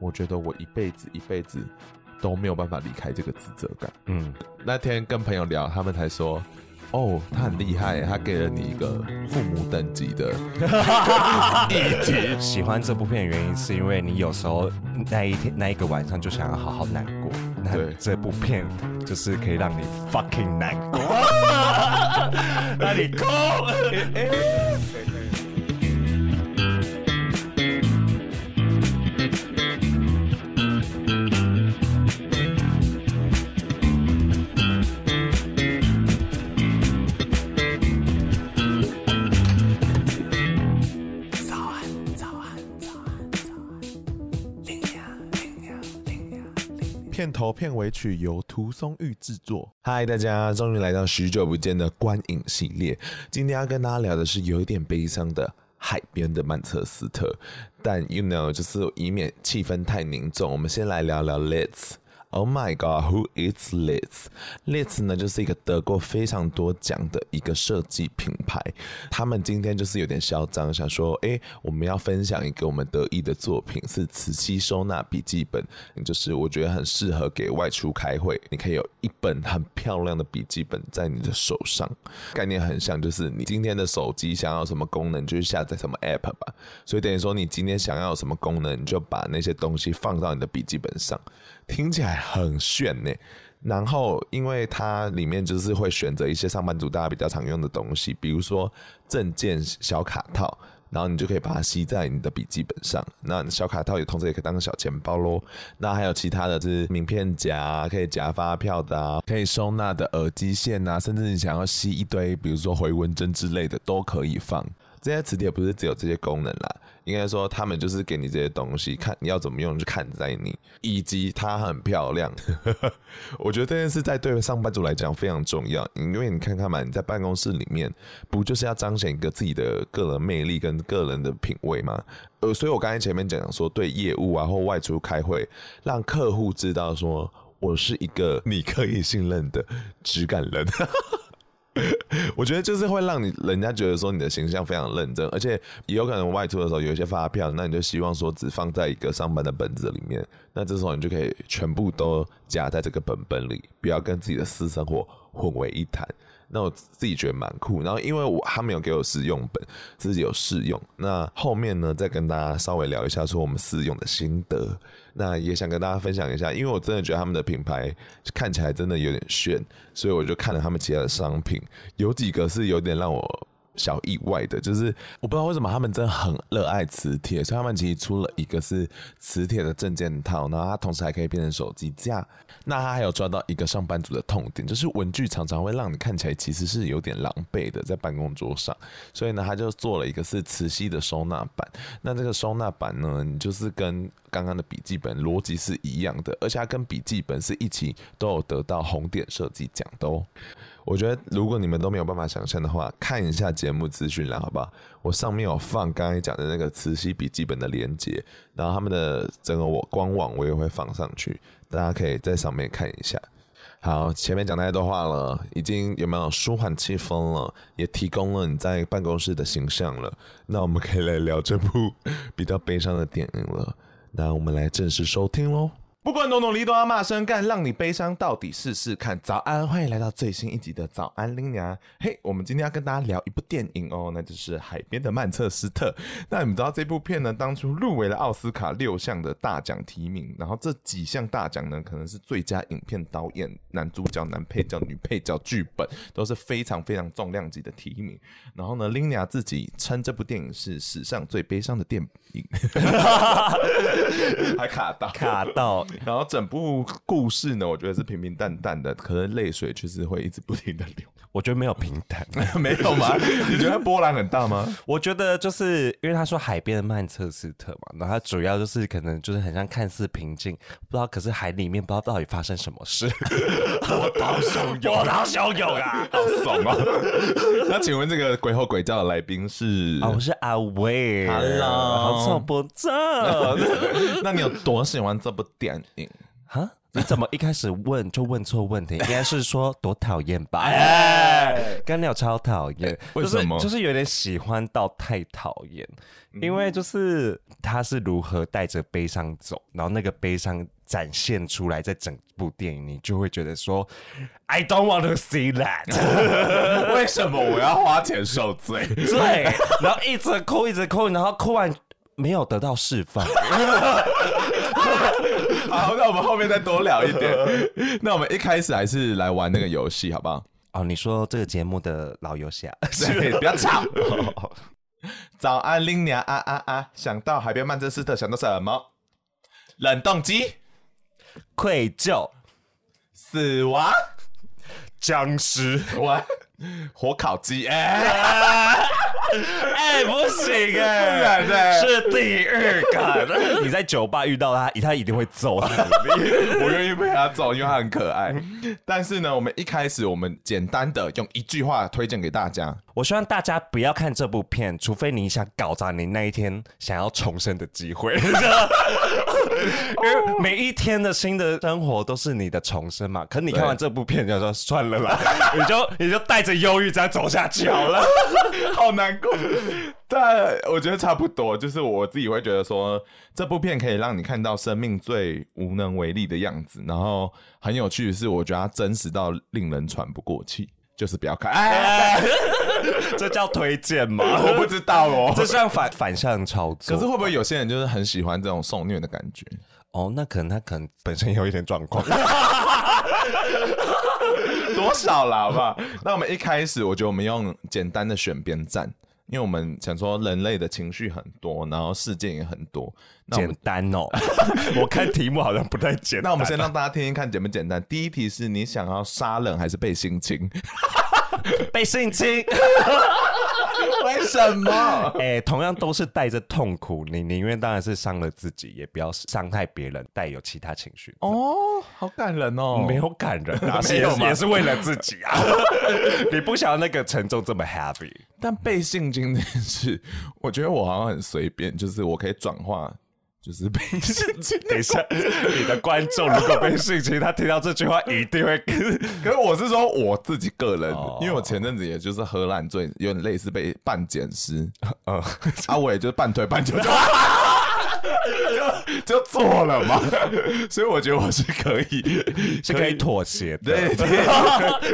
我觉得我一辈子一辈子都没有办法离开这个自责感。嗯，那天跟朋友聊，他们才说。哦，他很厉害，他给了你一个父母等级的议题。喜欢这部片的原因是因为你有时候那一天那一个晚上就想要好好难过，那这部片就是可以让你 fucking 难过，那你哭。片头片尾曲由涂松玉制作。嗨，大家终于来到许久不见的观影系列。今天要跟大家聊的是有一点悲伤的海边的曼彻斯特，但 you know，就是以免气氛太凝重，我们先来聊聊 Let's。Oh my God, who is Litz？Litz 呢，就是一个得过非常多奖的一个设计品牌。他们今天就是有点嚣张，想说，哎、我们要分享一个我们得意的作品，是磁吸收纳笔记本，就是我觉得很适合给外出开会，你可以有一本很漂亮的笔记本在你的手上。概念很像，就是你今天的手机想要什么功能，就是下载什么 App 吧。所以等于说，你今天想要什么功能，你就把那些东西放到你的笔记本上。听起来很炫呢，然后因为它里面就是会选择一些上班族大家比较常用的东西，比如说证件小卡套，然后你就可以把它吸在你的笔记本上。那小卡套也同时也可以当小钱包喽。那还有其他的，就是名片夹，可以夹发票的啊，可以收纳的耳机线啊，甚至你想要吸一堆，比如说回纹针之类的，都可以放。这些磁铁不是只有这些功能啦，应该说他们就是给你这些东西，看你要怎么用就看在你，以及它很漂亮。我觉得这件事在对上班族来讲非常重要，因为你看看嘛，你在办公室里面不就是要彰显一个自己的个人魅力跟个人的品味吗？呃，所以我刚才前面讲说，对业务啊或外出开会，让客户知道说我是一个你可以信任的质感人。我觉得就是会让你人家觉得说你的形象非常认真，而且也有可能外出的时候有一些发票，那你就希望说只放在一个上班的本子里面，那这时候你就可以全部都夹在这个本本里，不要跟自己的私生活混为一谈。那我自己觉得蛮酷，然后因为我他没有给我试用本，自己有试用。那后面呢，再跟大家稍微聊一下说我们试用的心得。那也想跟大家分享一下，因为我真的觉得他们的品牌看起来真的有点炫，所以我就看了他们其他的商品，有几个是有点让我。小意外的，就是我不知道为什么他们真的很热爱磁铁，所以他们其实出了一个是磁铁的证件套，然后它同时还可以变成手机架。那它还有抓到一个上班族的痛点，就是文具常常会让你看起来其实是有点狼狈的在办公桌上，所以呢，他就做了一个是磁吸的收纳板。那这个收纳板呢，你就是跟刚刚的笔记本逻辑是一样的，而且它跟笔记本是一起都有得到红点设计奖的哦。我觉得，如果你们都没有办法想象的话，看一下节目资讯栏，好不好？我上面有放刚才讲的那个磁吸笔记本的链接，然后他们的整个我官网我也会放上去，大家可以在上面看一下。好，前面讲太多话了，已经有没有舒缓气氛了？也提供了你在办公室的形象了。那我们可以来聊这部比较悲伤的电影了。那我们来正式收听喽。不管农农离都要骂声干，让你悲伤到底试试看。早安，欢迎来到最新一集的早安拎娘。嘿，我们今天要跟大家聊一部电影哦，那就是《海边的曼彻斯特》。那你们知道这部片呢，当初入围了奥斯卡六项的大奖提名，然后这几项大奖呢，可能是最佳影片、导演、男主角、男配角、女配角、剧本，都是非常非常重量级的提名。然后呢，拎娘自己称这部电影是史上最悲伤的电影，还卡到卡到。然后整部故事呢，我觉得是平平淡淡的，可能泪水就是会一直不停的流。我觉得没有平坦，没有吗？你觉得波澜很大吗？我觉得就是因为他说海边的曼彻斯特嘛，然后它主要就是可能就是很像看似平静，不知道可是海里面不知道到底发生什么事。波涛汹涌，波涛汹涌啊，好爽啊！那请问这个鬼吼鬼叫的来宾是？啊，我是阿威。Hello，好吵不吵？那你有多喜欢这部电影？哈。你怎么一开始问就问错问题？应该是说多讨厌吧？哎，干鸟超讨厌，为什么？就是有点喜欢到太讨厌，因为就是他是如何带着悲伤走，然后那个悲伤展现出来，在整部电影，你就会觉得说，I don't want to see that。为什么我要花钱受罪？对，然后一直哭，一直哭，然后哭完。没有得到释放。好，那我们后面再多聊一点。那我们一开始还是来玩那个游戏，好不好？哦，你说这个节目的老游戏啊？对，不要吵。早安，林娘啊啊啊！想到海边曼彻斯特，想到什么？冷冻机、愧疚、死亡、僵尸、我火烤鸡。哎 哎，不行哎，是第二感。你在酒吧遇到他，他一定会揍死你。我愿意被他揍，因为他很可爱。但是呢，我们一开始我们简单的用一句话推荐给大家。我希望大家不要看这部片，除非你想搞砸你那一天想要重生的机会。因为每一天的新的生活都是你的重生嘛。可你看完这部片，就说 算了啦，你就你就带着忧郁这样走下去好了，好难过。但我觉得差不多，就是我自己会觉得说，这部片可以让你看到生命最无能为力的样子。然后很有趣的是，我觉得它真实到令人喘不过气，就是不要看。哎，这叫推荐吗？我不知道哦，这算反反向操作。可是会不会有些人就是很喜欢这种受虐的感觉？哦，那可能他可能本身有一点状况。多少了，好不好？那我们一开始，我觉得我们用简单的选边站。因为我们想说，人类的情绪很多，然后事件也很多，简单哦。我看题目好像不太简单。那我们先让大家听听看简不简单。第一题是你想要杀人还是被性侵？被性侵。为什么？哎、欸，同样都是带着痛苦，你宁愿当然是伤了自己，也不要伤害别人，带有其他情绪。哦，好感人哦。没有感人啊，也 是也是为了自己啊。你不想要那个沉重这么 happy？但被性侵这件事，我觉得我好像很随便，就是我可以转化。就是被 性侵。等一下，你的观众如果被性侵，他听到这句话一定会。可是我是说我自己个人，因为我前阵子也就是喝烂醉，有点类似被半捡尸。嗯，啊，我也就是半推半就。就就做了嘛，所以我觉得我是可以，是可以妥协的。对，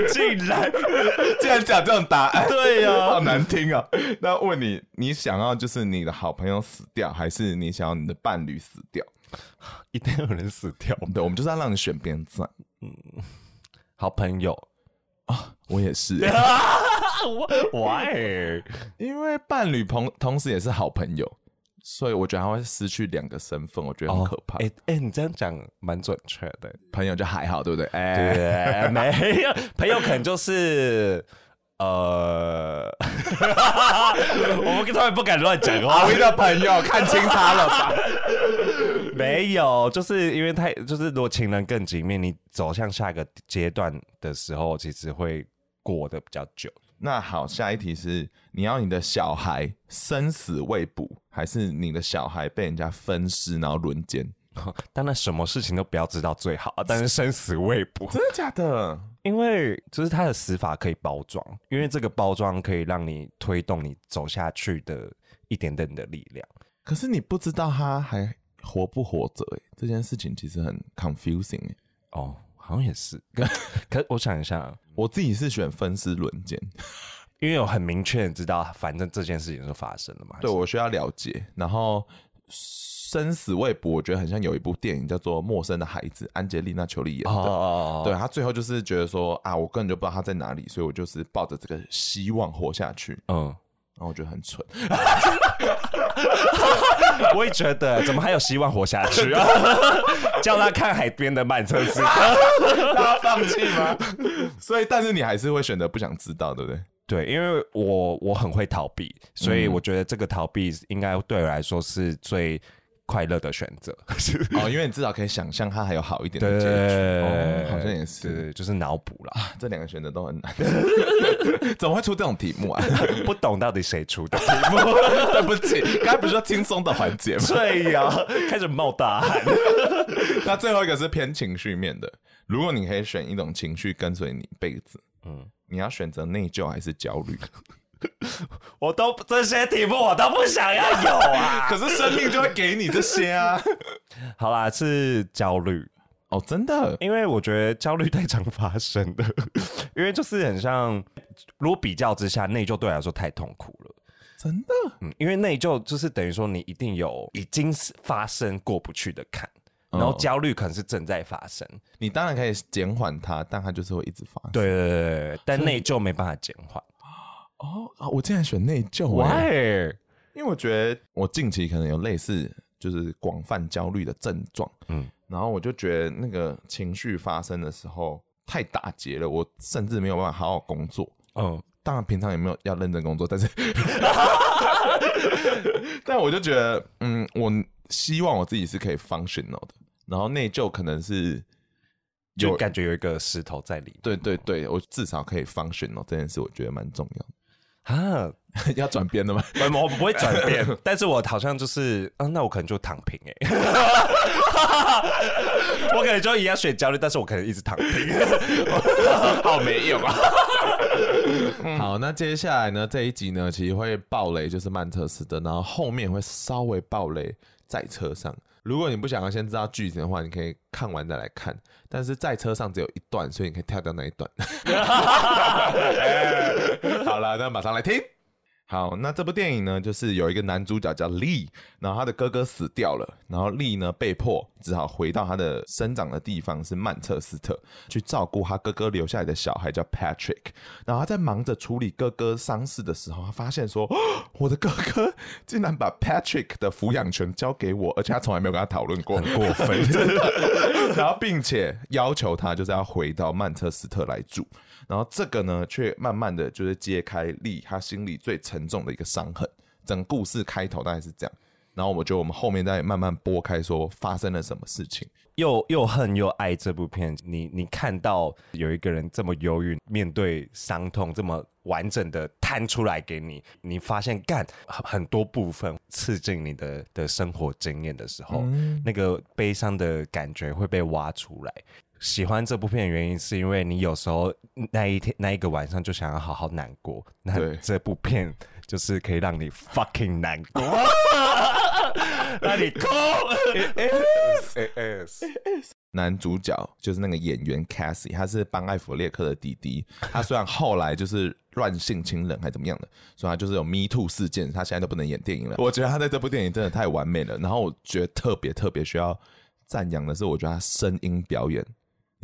竟然竟然讲这种答案，对呀、啊，好难听啊！那问你，你想要就是你的好朋友死掉，还是你想要你的伴侣死掉？一定有人死掉。对，我们就是要让你选边站。嗯，好朋友啊，我也是。我 Why？因为伴侣朋同时也是好朋友。所以我觉得他会失去两个身份，我觉得很可怕。哎、哦、哎、欸欸，你这样讲蛮准确的。朋友就还好，对不对？哎、欸，没有朋友可能就是呃，我们当然不敢乱讲话。我的朋友看清他了吧？没有，就是因为太就是如果情人更紧密，你走向下一个阶段的时候，其实会过得比较久。那好，下一题是你要你的小孩生死未卜，还是你的小孩被人家分尸然后轮奸？当然什么事情都不要知道最好，但是生死未卜，真的假的？因为就是他的死法可以包装，因为这个包装可以让你推动你走下去的一点点的力量。可是你不知道他还活不活着，哎，这件事情其实很 confusing，哎，哦。好像也是，可 我想一下，我自己是选分尸轮奸，因为我很明确知道，反正这件事情是发生了嘛。对，我需要了解。然后生死未卜，我觉得很像有一部电影叫做《陌生的孩子》，安吉丽娜·裘丽演的。哦，对，他最后就是觉得说啊，我根本就不知道他在哪里，所以我就是抱着这个希望活下去。嗯。然后我觉得很蠢，我也觉得，怎么还有希望活下去啊？叫他看海边的曼彻斯特，他放弃吗？所以，但是你还是会选择不想知道，对不对？对，因为我我很会逃避，所以我觉得这个逃避应该对我来说是最快乐的选择。哦，因为你至少可以想象它还有好一点的结局。好像也是，就是脑补啦。啊，这两个选择都很难，怎么会出这种题目啊？不懂到底谁出的题目？对不起，刚才不是说轻松的环节吗？对呀，开始冒大汗。那最后一个是偏情绪面的，如果你可以选一种情绪跟随你一辈子，嗯，你要选择内疚还是焦虑？我都这些题目我都不想要有啊，可是生命就会给你这些啊。好啦，是焦虑哦，真的，因为我觉得焦虑太常发生的，因为就是很像，如果比较之下，内疚对我来说太痛苦了，真的，嗯，因为内疚就是等于说你一定有已经发生过不去的坎，然后焦虑可能是正在发生，你当然可以减缓它，但它就是会一直发生，对对对对，但内疚没办法减缓。哦啊！我竟然选内疚，Why？因为我觉得我近期可能有类似就是广泛焦虑的症状，嗯，然后我就觉得那个情绪发生的时候太打结了，我甚至没有办法好好工作。嗯，当然平常也没有要认真工作，但是，但我就觉得，嗯，我希望我自己是可以 functional 的，然后内疚可能是。就感觉有一个石头在里面。对对对，我至少可以 functional，这件事我觉得蛮重要的。啊，要转变的吗？我不会转变，但是我好像就是，啊，那我可能就躺平哎。我可能就一样选焦虑，但是我可能一直躺平，好没用啊。好，那接下来呢，这一集呢，其实会爆雷，就是曼特斯的，然后后面会稍微爆雷在车上。如果你不想要先知道剧情的话，你可以看完再来看。但是在车上只有一段，所以你可以跳掉那一段。好了，那马上来听。好，那这部电影呢，就是有一个男主角叫 Lee，然后他的哥哥死掉了，然后 Lee 呢被迫只好回到他的生长的地方是曼彻斯特，去照顾他哥哥留下来的小孩叫 Patrick。然后他在忙着处理哥哥丧事的时候，他发现说，我的哥哥 竟然把 Patrick 的抚养权交给我，而且他从来没有跟他讨论过，很过分，真的。然后并且要求他就是要回到曼彻斯特来住。然后这个呢，却慢慢的就是揭开莉他心里最沉重的一个伤痕。整个故事开头大概是这样，然后我觉得我们后面再慢慢拨开，说发生了什么事情。又又恨又爱这部片，你你看到有一个人这么忧郁，面对伤痛这么完整的摊出来给你，你发现干很多部分刺进你的的生活经验的时候，嗯、那个悲伤的感觉会被挖出来。喜欢这部片的原因是因为你有时候那一天那一个晚上就想要好好难过，那这部片就是可以让你 fucking 难过，让你哭。男主角就是那个演员 Cassie，他是帮艾弗列克的弟弟。他虽然后来就是乱性情人还怎么样的，所以他就是有 Me Too 事件，他现在都不能演电影了。我觉得他在这部电影真的太完美了。然后我觉得特别特别需要赞扬的是，我觉得他声音表演。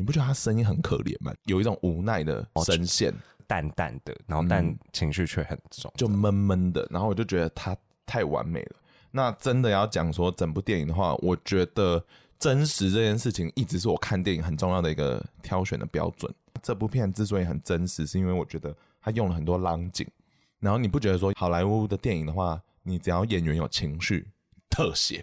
你不觉得他声音很可怜吗？有一种无奈的声线，淡淡的，然后但情绪却很重，就闷闷的。然后我就觉得他太完美了。那真的要讲说整部电影的话，我觉得真实这件事情一直是我看电影很重要的一个挑选的标准。这部片之所以很真实，是因为我觉得他用了很多浪景。然后你不觉得说好莱坞的电影的话，你只要演员有情绪。特写，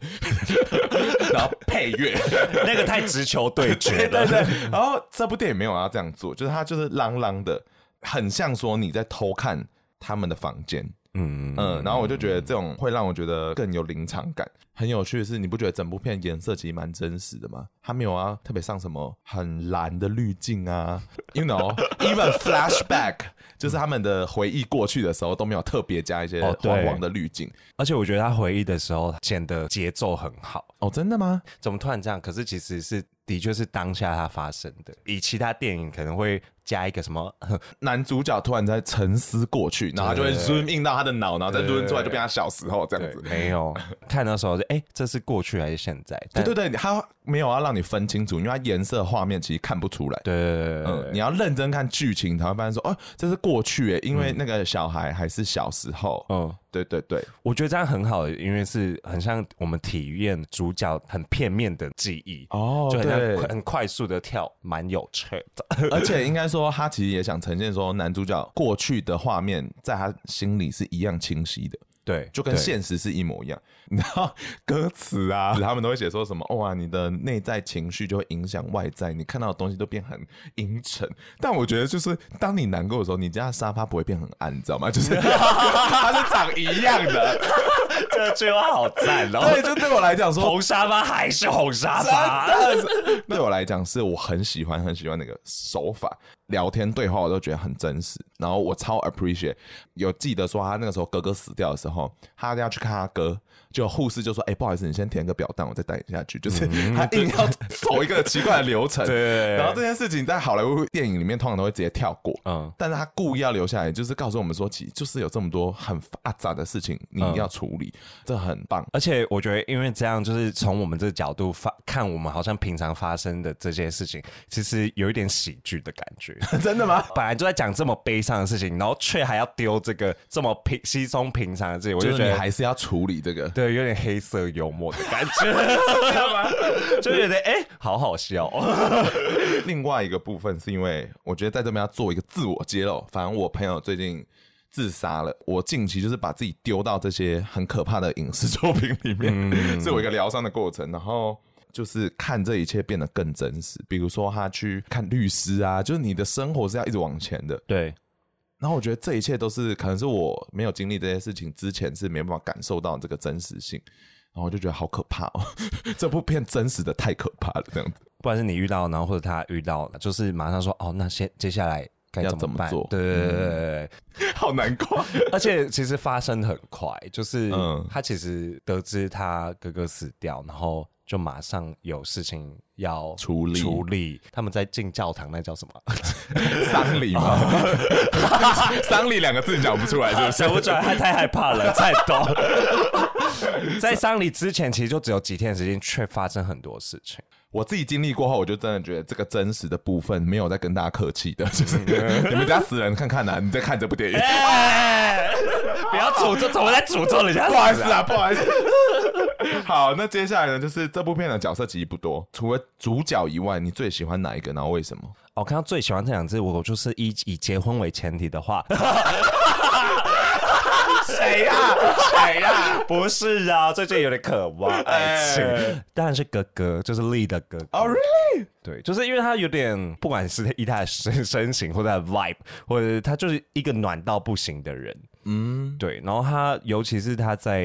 然后配乐，那个太直球对决了。对对对，然后这部电影没有要这样做，就是他就是啷啷的，很像说你在偷看他们的房间。嗯嗯，然后我就觉得这种会让我觉得更有临场感。很有趣的是，你不觉得整部片颜色其实蛮真实的吗？他没有啊，特别上什么很蓝的滤镜啊，you know，even flashback，就是他们的回忆过去的时候都没有特别加一些黄黄的滤镜。而且我觉得他回忆的时候剪的节奏很好。哦，真的吗？怎么突然这样？可是其实是的确是当下他发生的。以其他电影可能会。加一个什么 男主角突然在沉思过去，然后他就会 zoom in 到他的脑，然后再 zoom 出来就变他小时候这样子。没有看的时候就哎、欸，这是过去还是现在？对对对，他没有要让你分清楚，因为它颜色画面其实看不出来。对，对，对，嗯，你要认真看剧情才会发现说哦，这是过去哎，因为那个小孩还是小时候。嗯。对对对，我觉得这样很好，因为是很像我们体验主角很片面的记忆哦，就很像很快速的跳，蛮有趣的。而且应该说，他其实也想呈现说，男主角过去的画面在他心里是一样清晰的。对，就跟现实是一模一样。你知道歌词啊，他们都会写说什么？哇，你的内在情绪就会影响外在，你看到的东西都变很阴沉。但我觉得，就是当你难过的时候，你家的沙发不会变很暗，你知道吗？就是 它是长一样的。这句话好赞哦！对，就对我来讲说，红沙发还是红沙发。对我来讲，是我很喜欢很喜欢那个手法。聊天对话我都觉得很真实，然后我超 appreciate。有记得说他那个时候哥哥死掉的时候，他要去看他哥。就护士就说：“哎、欸，不好意思，你先填个表单，我再带你下去。”就是他硬要走一个奇怪的流程。对。然后这件事情在好莱坞电影里面通常都会直接跳过。嗯。但是他故意要留下来，就是告诉我们说，其实就是有这么多很复杂的事情，你一定要处理，嗯、这很棒。而且我觉得，因为这样，就是从我们这个角度发看，我们好像平常发生的这些事情，其实有一点喜剧的感觉。真的吗？本来就在讲这么悲伤的事情，然后却还要丢这个这么平稀松平常的事情，我就觉得还是要处理这个。对，有点黑色幽默的感觉，知道吗？就觉得哎、欸，好好笑。另外一个部分是因为我觉得在这边要做一个自我揭露。反正我朋友最近自杀了，我近期就是把自己丢到这些很可怕的影视作品里面，嗯、是我一个疗伤的过程。然后就是看这一切变得更真实。比如说他去看律师啊，就是你的生活是要一直往前的。对。然后我觉得这一切都是可能是我没有经历这些事情之前是没办法感受到这个真实性，然后我就觉得好可怕哦，这部片真实的太可怕了，这样子。不管是你遇到，然后或者他遇到，就是马上说哦，那先接下来该怎怎么做？对对对对对，好难过。而且其实发生很快，就是他其实得知他哥哥死掉，然后。就马上有事情要处理处理，他们在进教堂，那叫什么 丧礼吗？丧礼两个字讲不出来，是不是？想不出来，他太害怕了，太多。在丧礼之前，其实就只有几天的时间，却发生很多事情。我自己经历过后，我就真的觉得这个真实的部分没有在跟大家客气的，就是你们家死人看看呐，你在看这部电影，欸、不要诅咒，怎么在诅咒人家？不好意思啊，不好意思。好，那接下来呢，就是这部片的角色其实不多，除了主角以外，你最喜欢哪一个？然后为什么？我看到最喜欢这两只，我就是以以结婚为前提的话。谁呀？谁呀？不是啊，最近有点渴望爱情，当然是哥哥，就是 Lee 的哥哥。哦，really？对，就是因为他有点，不管是以他的身身形，或者他的 vibe，或者他就是一个暖到不行的人。嗯，对。然后他，尤其是他在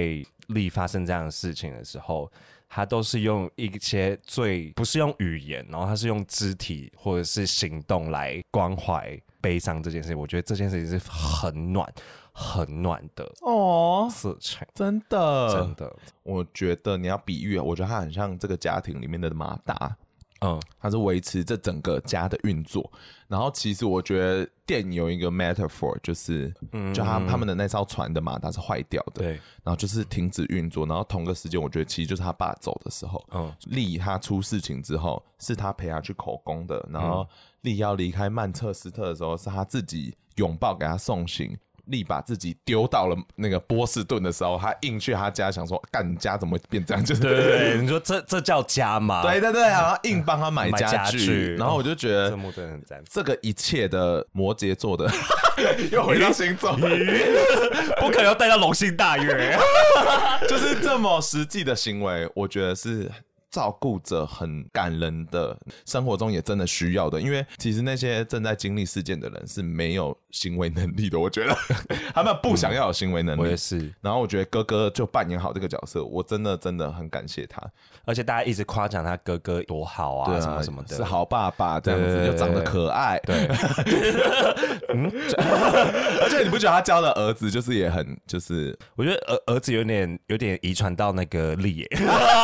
Lee 发生这样的事情的时候，他都是用一些最不是用语言，然后他是用肢体或者是行动来关怀悲伤这件事情。我觉得这件事情是很暖。很暖的哦，事情真的真的，我觉得你要比喻，我觉得他很像这个家庭里面的马达，嗯，他是维持这整个家的运作。然后其实我觉得电影有一个 metaphor，就是，嗯，就他他们的那艘船的马达是坏掉的，对，然后就是停止运作。然后同个时间，我觉得其实就是他爸走的时候，嗯，丽他出事情之后，是他陪他去口供的。然后丽要离开曼彻斯特的时候，是他自己拥抱给他送行。力把自己丢到了那个波士顿的时候，他硬去他家，想说：“干，你家怎么变这样？”就是对，对，对，你说这这叫家吗？对对对，然后硬帮他买家具，家具然后我就觉得这真的很赞。这个一切的摩羯座的 又回到星座，不可能要带到龙心大悦，就是这么实际的行为，我觉得是。照顾着很感人的生活中也真的需要的，因为其实那些正在经历事件的人是没有行为能力的，我觉得 他们不想要有行为能力。我也是。然后我觉得哥哥就扮演好这个角色，我真的真的很感谢他。而且大家一直夸奖他哥哥多好啊，什么什么的，是好爸爸这样子，又长得可爱。对。嗯。而且你不觉得他教的儿子就是也很就是？我觉得儿儿子有点有点遗传到那个力耶，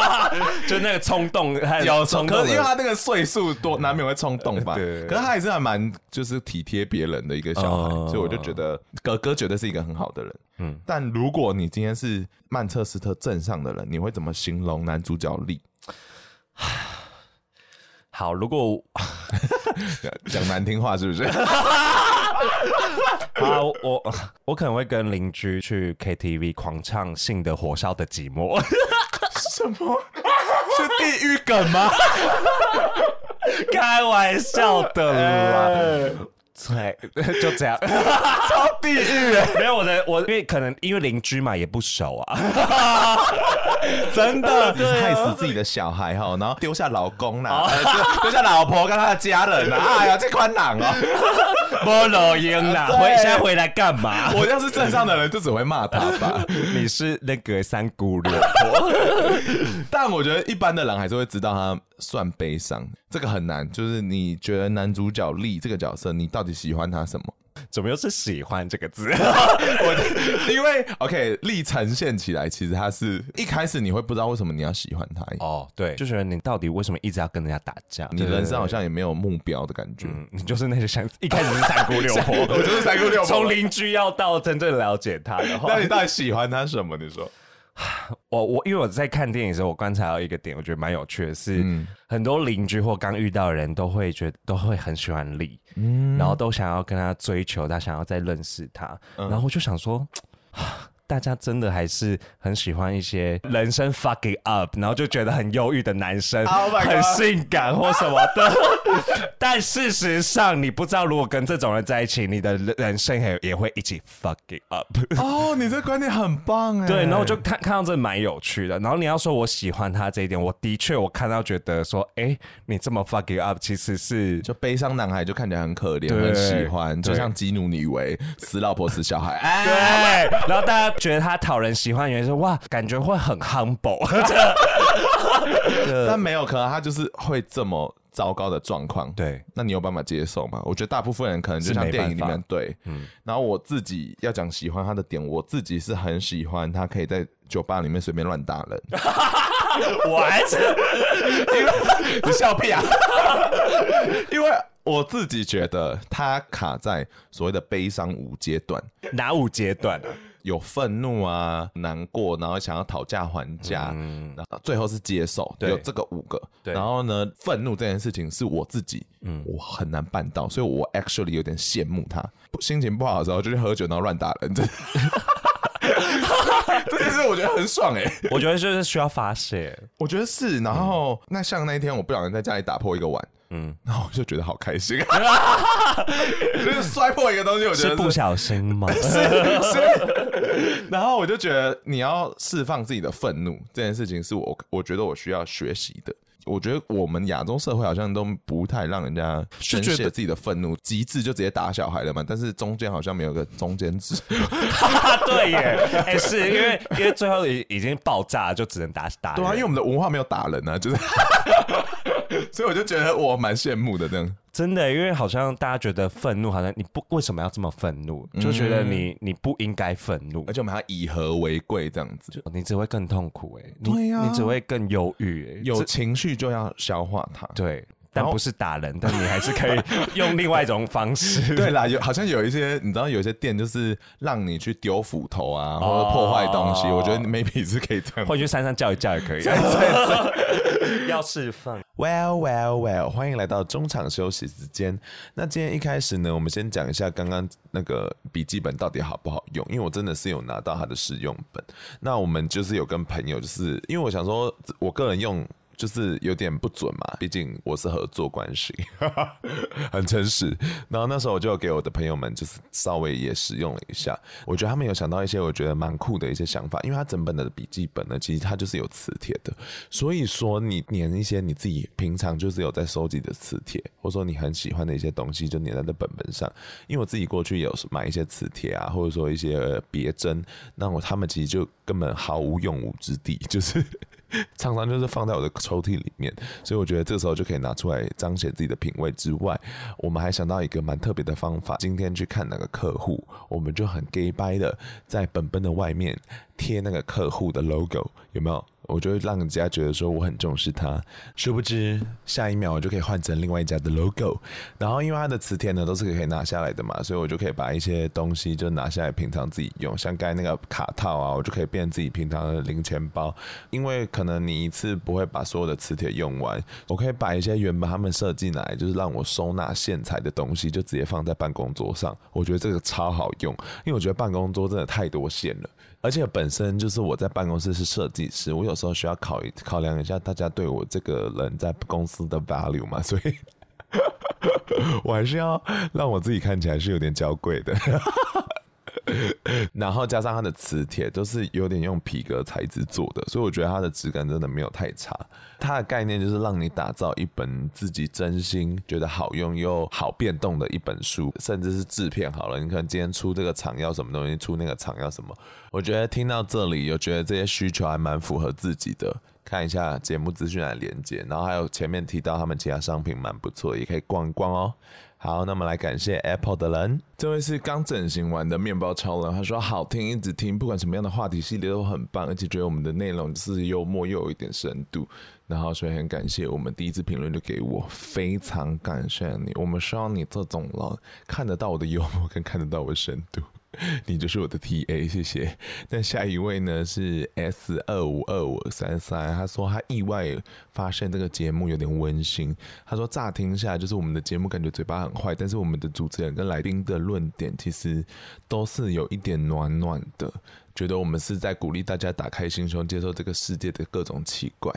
就那个。冲动，有冲动，可是因为他那个岁数多，难免会冲动吧。对，可是他还是还蛮就是体贴别人的一个小孩，所以我就觉得哥哥绝对是一个很好的人。嗯，但如果你今天是曼彻斯特镇上的人，你会怎么形容男主角力？好，如果 讲难听话是不是？好，我我可能会跟邻居去 KTV 狂唱《性的火烧的寂寞》。什么？是地狱梗吗？开玩笑的啦。对，就这样，超地狱。没有我的，我因为可能因为邻居嘛也不熟啊，真的，害死自己的小孩哈，然后丢下老公啦，丢下老婆跟他的家人啊，哎呀，这款狼哦，没路用啦，回现在回来干嘛？我要是镇上的人，就只会骂他吧。你是那个三姑六婆，但我觉得一般的人还是会知道他算悲伤，这个很难。就是你觉得男主角力这个角色，你到底喜欢他什么？怎么又是喜欢这个字？我因为 OK 力呈现起来，其实他是一开始你会不知道为什么你要喜欢他哦，对，就觉得你到底为什么一直要跟人家打架？你人生好像也没有目标的感觉，嗯、你就是那些三一开始是三姑六婆，我就是三姑六婆，从邻居要到真正了解他的话，那你到底喜欢他什么？你说？我我因为我在看电影的时候，我观察到一个点，我觉得蛮有趣的是，嗯、很多邻居或刚遇到的人都会觉得都会很喜欢李，嗯，然后都想要跟他追求，他想要再认识他，嗯、然后我就想说。大家真的还是很喜欢一些人生 fucking up，然后就觉得很忧郁的男生，oh、很性感或什么的。但事实上，你不知道，如果跟这种人在一起，你的人生也也会一起 fucking up。哦，oh, 你这观点很棒哎。对，然后我就看看到这蛮有趣的。然后你要说我喜欢他这一点，我的确我看到觉得说，哎、欸，你这么 fucking up，其实是就悲伤男孩就看起来很可怜，很喜欢，就像激怒你为死老婆死小孩，哎，对。然后大家。觉得他讨人喜欢，原因是哇，感觉会很 humble，但没有可能，他就是会这么糟糕的状况。对，那你有办法接受吗？我觉得大部分人可能就像电影里面对，嗯。然后我自己要讲喜欢他的点，我自己是很喜欢他可以在酒吧里面随便乱打人。我还是你笑屁啊！因为我自己觉得他卡在所谓的悲伤五阶段，哪五阶段啊？有愤怒啊，难过，然后想要讨价还价，嗯然后最后是接受，有这个五个。然后呢，愤怒这件事情是我自己，嗯，我很难办到，所以我 actually 有点羡慕他。心情不好的时候就去喝酒，然后乱打人，这 这件事我觉得很爽哎。我觉得就是需要发泄，我觉得是。然后那像那一天，我不小心在家里打破一个碗。嗯，然后我就觉得好开心，就是摔破一个东西，我觉得是，是不小心吗？是，是。然后我就觉得你要释放自己的愤怒这件事情，是我我觉得我需要学习的。我觉得我们亚洲社会好像都不太让人家宣泄自己的愤怒，极致就直接打小孩了嘛。但是中间好像没有个中间值。对耶，哎、欸，是因为因为最后已已经爆炸，就只能打打。对啊，因为我们的文化没有打人啊，就是。所以我就觉得我蛮羡慕的，这样。真的，因为好像大家觉得愤怒，好像你不为什么要这么愤怒，就觉得你你不应该愤怒，而且我们还要以和为贵，这样子，你只会更痛苦哎，对呀，你只会更忧郁哎，有情绪就要消化它，对。但不是打人，但你还是可以用另外一种方式。对啦，有好像有一些，你知道有一些店就是让你去丢斧头啊，或者破坏东西。我觉得 maybe 是可以这样，或者去山上叫一叫也可以。要释放。Well, well, well，欢迎来到中场休息时间。那今天一开始呢，我们先讲一下刚刚那个笔记本到底好不好用，因为我真的是有拿到它的试用本。那我们就是有跟朋友，就是因为我想说，我个人用。就是有点不准嘛，毕竟我是合作关系，很诚实。然后那时候我就给我的朋友们，就是稍微也使用了一下，我觉得他们有想到一些我觉得蛮酷的一些想法，因为它整本的笔记本呢，其实它就是有磁铁的，所以说你粘一些你自己平常就是有在收集的磁铁，或者说你很喜欢的一些东西，就粘在那本本上。因为我自己过去有买一些磁铁啊，或者说一些别针，那我他们其实就根本毫无用武之地，就是。常常就是放在我的抽屉里面，所以我觉得这时候就可以拿出来彰显自己的品味之外，我们还想到一个蛮特别的方法。今天去看那个客户，我们就很 gay 掰的在本本的外面贴那个客户的 logo，有没有？我就会让人家觉得说我很重视它，殊不知下一秒我就可以换成另外一家的 logo。然后因为它的磁铁呢都是可以拿下来的嘛，所以我就可以把一些东西就拿下来平常自己用，像刚才那个卡套啊，我就可以变自己平常的零钱包。因为可能你一次不会把所有的磁铁用完，我可以把一些原本他们设计来就是让我收纳线材的东西，就直接放在办公桌上。我觉得这个超好用，因为我觉得办公桌真的太多线了。而且本身就是我在办公室是设计师，我有时候需要考考量一下大家对我这个人在公司的 value 嘛，所以 我还是要让我自己看起来是有点娇贵的。然后加上它的磁铁都是有点用皮革材质做的，所以我觉得它的质感真的没有太差。它的概念就是让你打造一本自己真心觉得好用又好变动的一本书，甚至是制片好了。你可能今天出这个厂要什么东西，出那个厂要什么。我觉得听到这里，有觉得这些需求还蛮符合自己的。看一下节目资讯来连接，然后还有前面提到他们其他商品蛮不错，也可以逛一逛哦。好，那么来感谢 Apple 的人，这位是刚整形完的面包超人，他说好听，一直听，不管什么样的话题系列都很棒，而且觉得我们的内容是幽默又有一点深度，然后所以很感谢我们第一次评论就给我，非常感谢你，我们希望你这种人看得到我的幽默跟看得到我的深度。你就是我的 TA，谢谢。那下一位呢是 S 二五二五三三，他说他意外发现这个节目有点温馨。他说乍听下就是我们的节目感觉嘴巴很坏，但是我们的主持人跟来宾的论点其实都是有一点暖暖的，觉得我们是在鼓励大家打开心胸，接受这个世界的各种奇怪。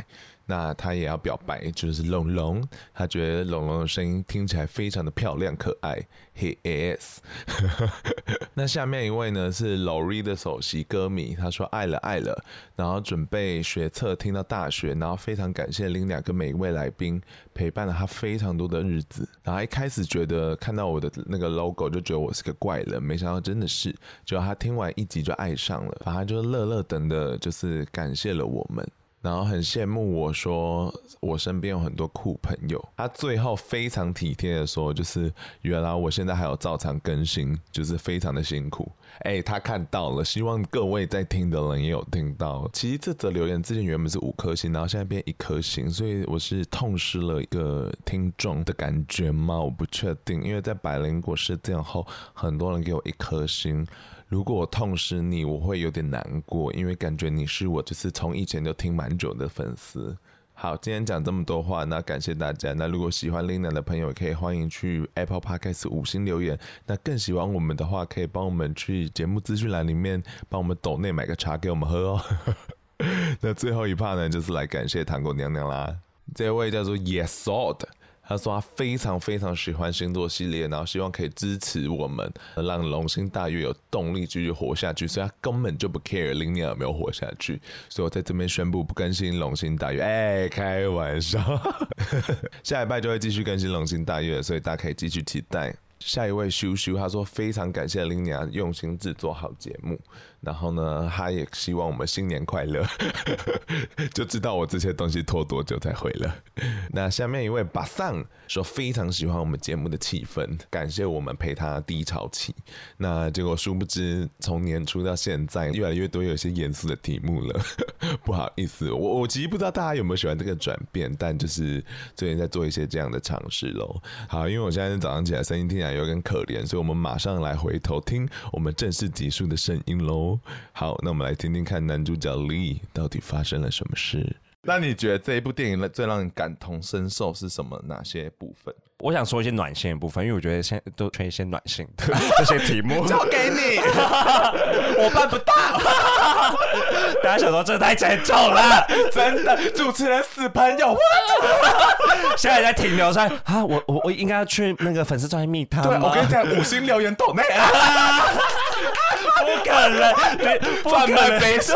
那他也要表白，就是龙龙，他觉得龙龙的声音听起来非常的漂亮可爱，He is。那下面一位呢是 Lori 的首席歌迷，他说爱了爱了，然后准备学测听到大学，然后非常感谢 Lina 跟每一位来宾陪伴了他非常多的日子，然后一开始觉得看到我的那个 logo 就觉得我是个怪人，没想到真的是，就他听完一集就爱上了，反正就乐乐等的，就是感谢了我们。然后很羡慕我说我身边有很多酷朋友，他最后非常体贴的说，就是原来我现在还有照常更新，就是非常的辛苦。哎，他看到了，希望各位在听的人也有听到。其实这则留言之前原本是五颗星，然后现在变一颗星，所以我是痛失了一个听众的感觉吗？我不确定，因为在百灵果事件后，很多人给我一颗星。如果我痛失你，我会有点难过，因为感觉你是我就是从以前就听蛮久的粉丝。好，今天讲这么多话，那感谢大家。那如果喜欢 Lina 的朋友，可以欢迎去 Apple Podcast 五星留言。那更喜欢我们的话，可以帮我们去节目资讯栏里面帮我们抖内买个茶给我们喝哦。那最后一趴呢，就是来感谢糖果娘娘啦。这位叫做 Yesod。他说他非常非常喜欢星座系列，然后希望可以支持我们，让龙心大悦有动力继续活下去。所以他根本就不 care Lina 有没有活下去。所以我在这边宣布不更新龙心大悦。哎，开玩笑，下礼拜就会继续更新龙心大悦，所以大家可以继续期待。下一位咻咻，他说非常感谢 Lina 用心制作好节目。然后呢，他也希望我们新年快乐，就知道我这些东西拖多久才回了。那下面一位巴桑说非常喜欢我们节目的气氛，感谢我们陪他低潮期。那结果殊不知，从年初到现在，越来越多有些严肃的题目了。不好意思，我我其实不知道大家有没有喜欢这个转变，但就是最近在做一些这样的尝试喽。好，因为我现在早上起来声音听起来有点可怜，所以我们马上来回头听我们正式结束的声音喽。好，那我们来听听看男主角 Lee 到底发生了什么事。那你觉得这一部电影最让你感同身受是什么？哪些部分？我想说一些暖心的部分，因为我觉得现在都缺一些暖心的 这些题目。交给你，我办不到。大家想说这太沉重了，真的。主持人死朋友，现在在停留在啊，我我我应该要去那个粉丝专页密他。对，我跟你讲，五星留言抖内啊。不可能，贩卖悲伤，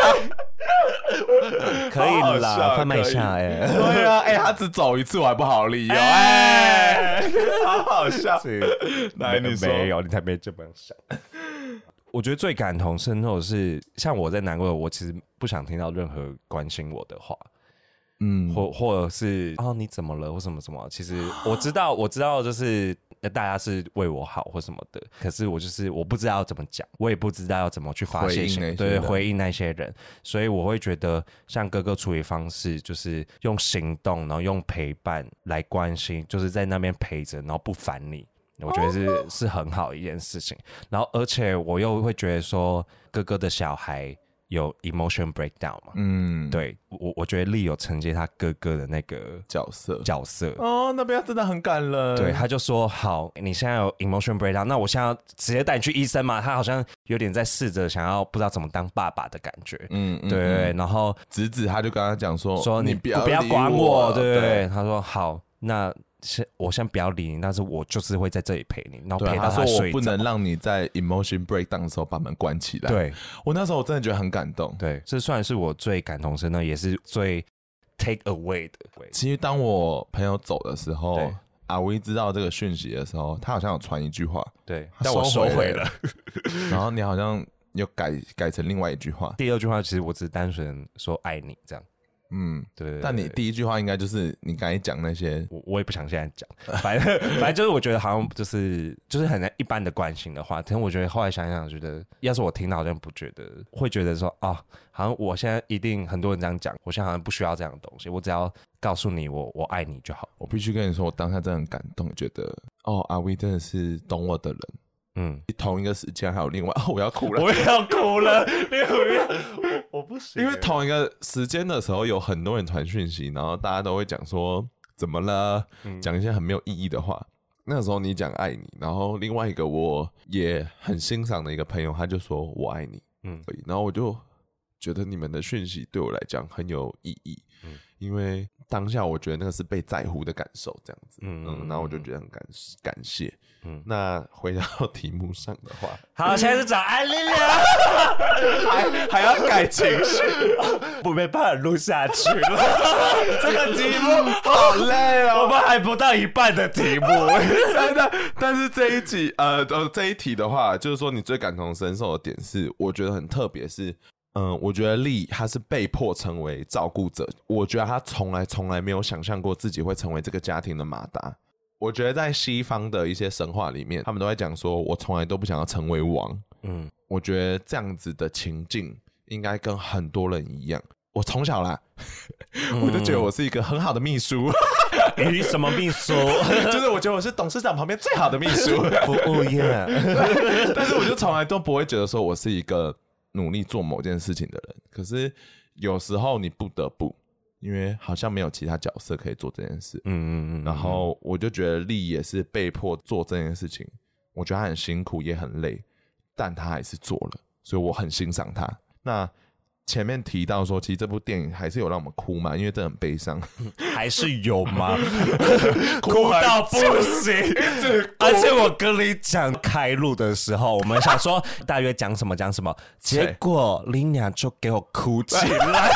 可以啦，贩卖一下哎、欸，对啊，哎、欸，他只走一次，我还不好理由，哎、欸，好好笑，来你说？没有，你才没这么想。我觉得最感同身受的是，像我在难过的，我其实不想听到任何关心我的话，嗯，或或者是哦你怎么了，或什么什么，其实我知道，我知道就是。那大家是为我好或什么的，可是我就是我不知道要怎么讲，我也不知道要怎么去发泄，对，回应那些人，所以我会觉得像哥哥处理方式就是用行动，然后用陪伴来关心，就是在那边陪着，然后不烦你，我觉得是是很好一件事情。然后而且我又会觉得说哥哥的小孩。有 emotion breakdown 嘛？嗯，对我，我觉得 Lee 有承接他哥哥的那个角色角色哦，那边真的很感人。对，他就说：“好，你现在有 emotion breakdown，那我现在要直接带你去医生嘛？”他好像有点在试着想要不知道怎么当爸爸的感觉。嗯，对，嗯、然后子子他就跟他讲说：“说你不要不要管我。”对，他说：“好，那。”先我先不要理你，但是我就是会在这里陪你，然后陪到他。说我不能让你在 emotion breakdown 的时候把门关起来。对，我那时候我真的觉得很感动。对，这算是我最感同身受，也是最 take away 的。其实当我朋友走的时候，阿威知道这个讯息的时候，他好像有传一句话，对，但我收回了。然后你好像又改改成另外一句话，第二句话其实我只是单纯说爱你这样。嗯，对。但你第一句话应该就是你刚才讲那些，我我也不想现在讲，反正反正就是我觉得好像就是就是很一般的关心的话，可能我觉得后来想想，觉得要是我听到，好像不觉得，会觉得说啊、哦，好像我现在一定很多人这样讲，我现在好像不需要这样的东西，我只要告诉你我我爱你就好。我必须跟你说，我当下真的很感动，觉得哦，阿威真的是懂我的人。嗯，同一个时间还有另外哦，我要哭了，我要哭了，你不要，我不行。因为同一个时间的时候，有很多人传讯息，然后大家都会讲说怎么了，讲、嗯、一些很没有意义的话。那时候你讲爱你，然后另外一个我也很欣赏的一个朋友，他就说我爱你，嗯，然后我就觉得你们的讯息对我来讲很有意义，嗯，因为当下我觉得那个是被在乎的感受，这样子，嗯嗯，然后我就觉得很感感谢。嗯，那回到 题目上的话，好，现在是找艾莉莉啊，还还要改情绪，不没办法录下去了。这个题目好累哦，我们还不到一半的题目，真的。但是这一集，呃，呃，这一题的话，就是说你最感同身受的点是，我觉得很特别，是，嗯、呃，我觉得莉他是被迫成为照顾者，我觉得他从来从来没有想象过自己会成为这个家庭的马达。我觉得在西方的一些神话里面，他们都在讲说，我从来都不想要成为王。嗯，我觉得这样子的情境应该跟很多人一样。我从小啦，嗯、我就觉得我是一个很好的秘书。你什么秘书？就是我觉得我是董事长旁边最好的秘书，服务业。但是我就从来都不会觉得说我是一个努力做某件事情的人。可是有时候你不得不。因为好像没有其他角色可以做这件事，嗯嗯嗯，然后我就觉得丽也是被迫做这件事情，我觉得他很辛苦也很累，但他还是做了，所以我很欣赏他。那前面提到说，其实这部电影还是有让我们哭嘛，因为这很悲伤，还是有吗？哭到不行，而且我跟你讲开录的时候，我们想说大约讲什么讲什么，结果林娘就给我哭起来。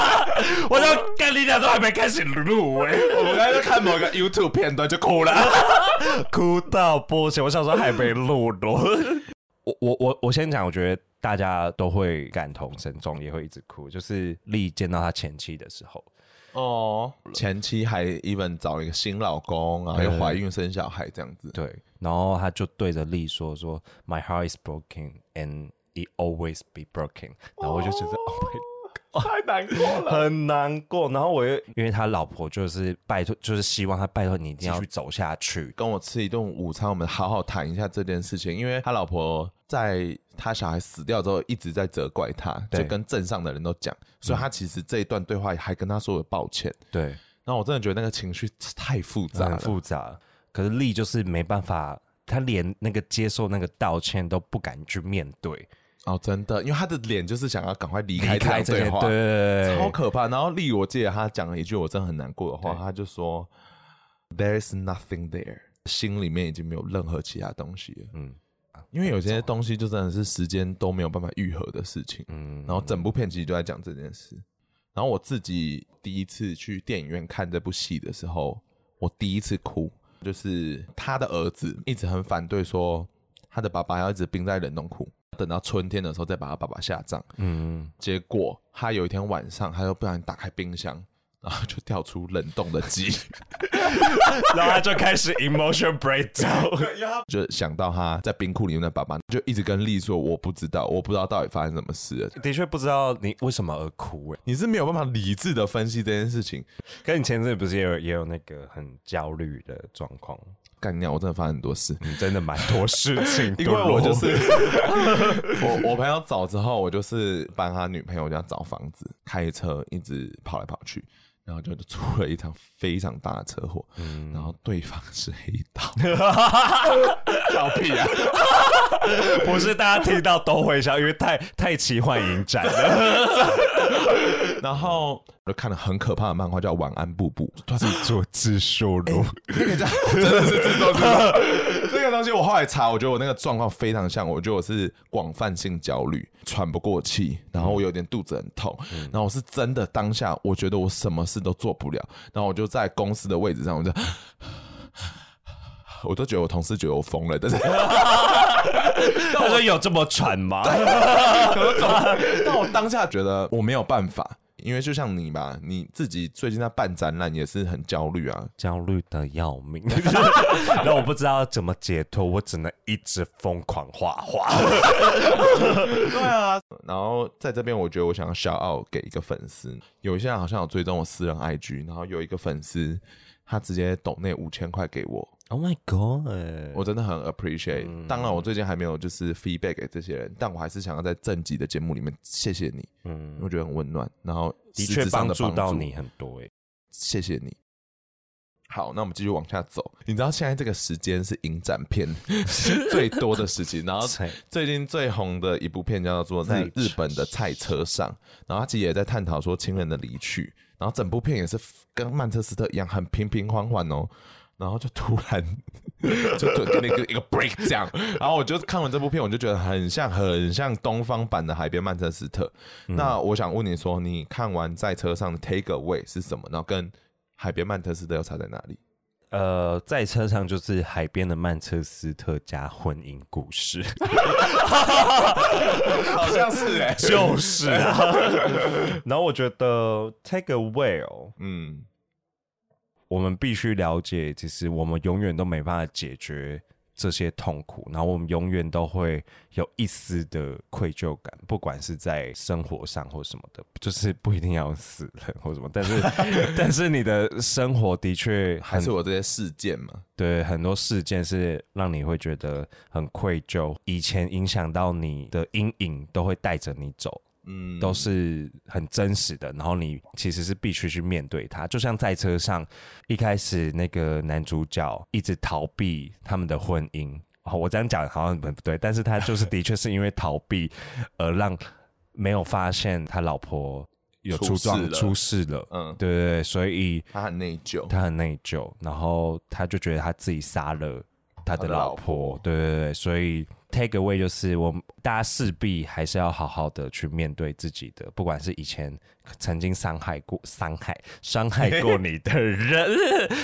我就跟你俩都还没开始录哎，我们刚才在看某个 YouTube 片段就哭了，哭到不行。我小时候还没录呢。我我我我先讲，我觉得大家都会感同身受，也会一直哭。就是丽见到他前妻的时候，哦，前妻还 even 找一个新老公啊，还有怀孕生小孩这样子。对，然后他就对着丽说说，My heart is broken and it always be broken。然后我就觉得，Oh my。太难过了，很难过。然后我又因为他老婆就是拜托，就是希望他拜托你一定要去走下去，跟我吃一顿午餐，我们好好谈一下这件事情。因为他老婆在他小孩死掉之后一直在责怪他，就跟镇上的人都讲，所以他其实这一段对话还跟他说了抱歉。对，然后我真的觉得那个情绪太复杂了，很复杂。可是丽就是没办法，他连那个接受那个道歉都不敢去面对。哦，真的，因为他的脸就是想要赶快离开这样对话，对，超可怕。然后丽，我记得他讲了一句我真的很难过的话，他就说：“There is nothing there。”心里面已经没有任何其他东西了。嗯，因为有些东西就真的是时间都没有办法愈合的事情。嗯，然后整部片其实就在讲这件事。然后我自己第一次去电影院看这部戏的时候，我第一次哭，就是他的儿子一直很反对说他的爸爸要一直冰在冷冻库。等到春天的时候再把他爸爸下葬。嗯，结果他有一天晚上，他又不小心打开冰箱，然后就跳出冷冻的鸡，然后他就开始 emotion breakdown，就想到他在冰库里面的爸爸，就一直跟丽说：“我不知道，我不知道到底发生什么事了。”的确不知道你为什么而哭，哎，你是没有办法理智的分析这件事情。跟你前阵子不是也有也有那个很焦虑的状况？干掉，我真的发生很多事，你真的蛮多事情，因为我就是我，我朋友走之后，我就是帮他女朋友家找房子，开车一直跑来跑去，然后就出了一场非常大的车祸，嗯，然后对方是黑道 笑屁啊！不是大家听到都会笑，因为太太奇幻影展了。然后我就看了很可怕的漫画，叫《晚安，布布》，它是做自收录，那个叫 真的是自收录。那个东西我后来查，我觉得我那个状况非常像，我觉得我是广泛性焦虑，喘不过气，然后我有点肚子很痛，嗯、然后我是真的当下，我觉得我什么事都做不了，然后我就在公司的位置上，我就。我都觉得我同事觉得我疯了，但是 他说有这么喘吗？但我当下觉得我没有办法，因为就像你吧，你自己最近在办展览也是很焦虑啊，焦虑的要命。然后我不知道怎么解脱，我只能一直疯狂画画。对啊，然后在这边，我觉得我想要 shout out 给一个粉丝，有一些人好像有追踪我私人 IG，然后有一个粉丝他直接抖那五千块给我。Oh my god！我真的很 appreciate。嗯、当然，我最近还没有就是 feedback 给这些人，但我还是想要在正集的节目里面谢谢你。嗯，我觉得很温暖，然后的确帮助到你很多诶。谢谢你。好，那我们继续往下走。你知道现在这个时间是影展片 最多的时期，然后最近最红的一部片叫做在日本的菜车上，然后他其实也在探讨说亲人的离去，然后整部片也是跟曼彻斯特一样很平平缓缓哦。然后就突然 就就给你一个一个 break 这样，然后我就看完这部片，我就觉得很像很像东方版的海边曼彻斯特。嗯、那我想问你说，你看完在车上的 take away 是什么？然后跟海边曼彻斯特又差在哪里？呃，在车上就是海边的曼彻斯特加婚姻故事，好像是哎、欸，就是啊。然后我觉得 take away 哦，嗯。我们必须了解，其实我们永远都没办法解决这些痛苦，然后我们永远都会有一丝的愧疚感，不管是在生活上或什么的，就是不一定要死人或什么，但是 但是你的生活的确还是有这些事件嘛？对，很多事件是让你会觉得很愧疚，以前影响到你的阴影都会带着你走。嗯，都是很真实的，然后你其实是必须去面对它。就像在车上一开始那个男主角一直逃避他们的婚姻，哦，我这样讲好像很不对，但是他就是的确是因为逃避而让没有发现他老婆有出状出事了。嗯，对对对，所以他很内疚，他很内疚，然后他就觉得他自己杀了他的老婆。老婆对对对，所以。Take away 就是我们大家势必还是要好好的去面对自己的，不管是以前曾经伤害过、伤害、伤害过 你的人，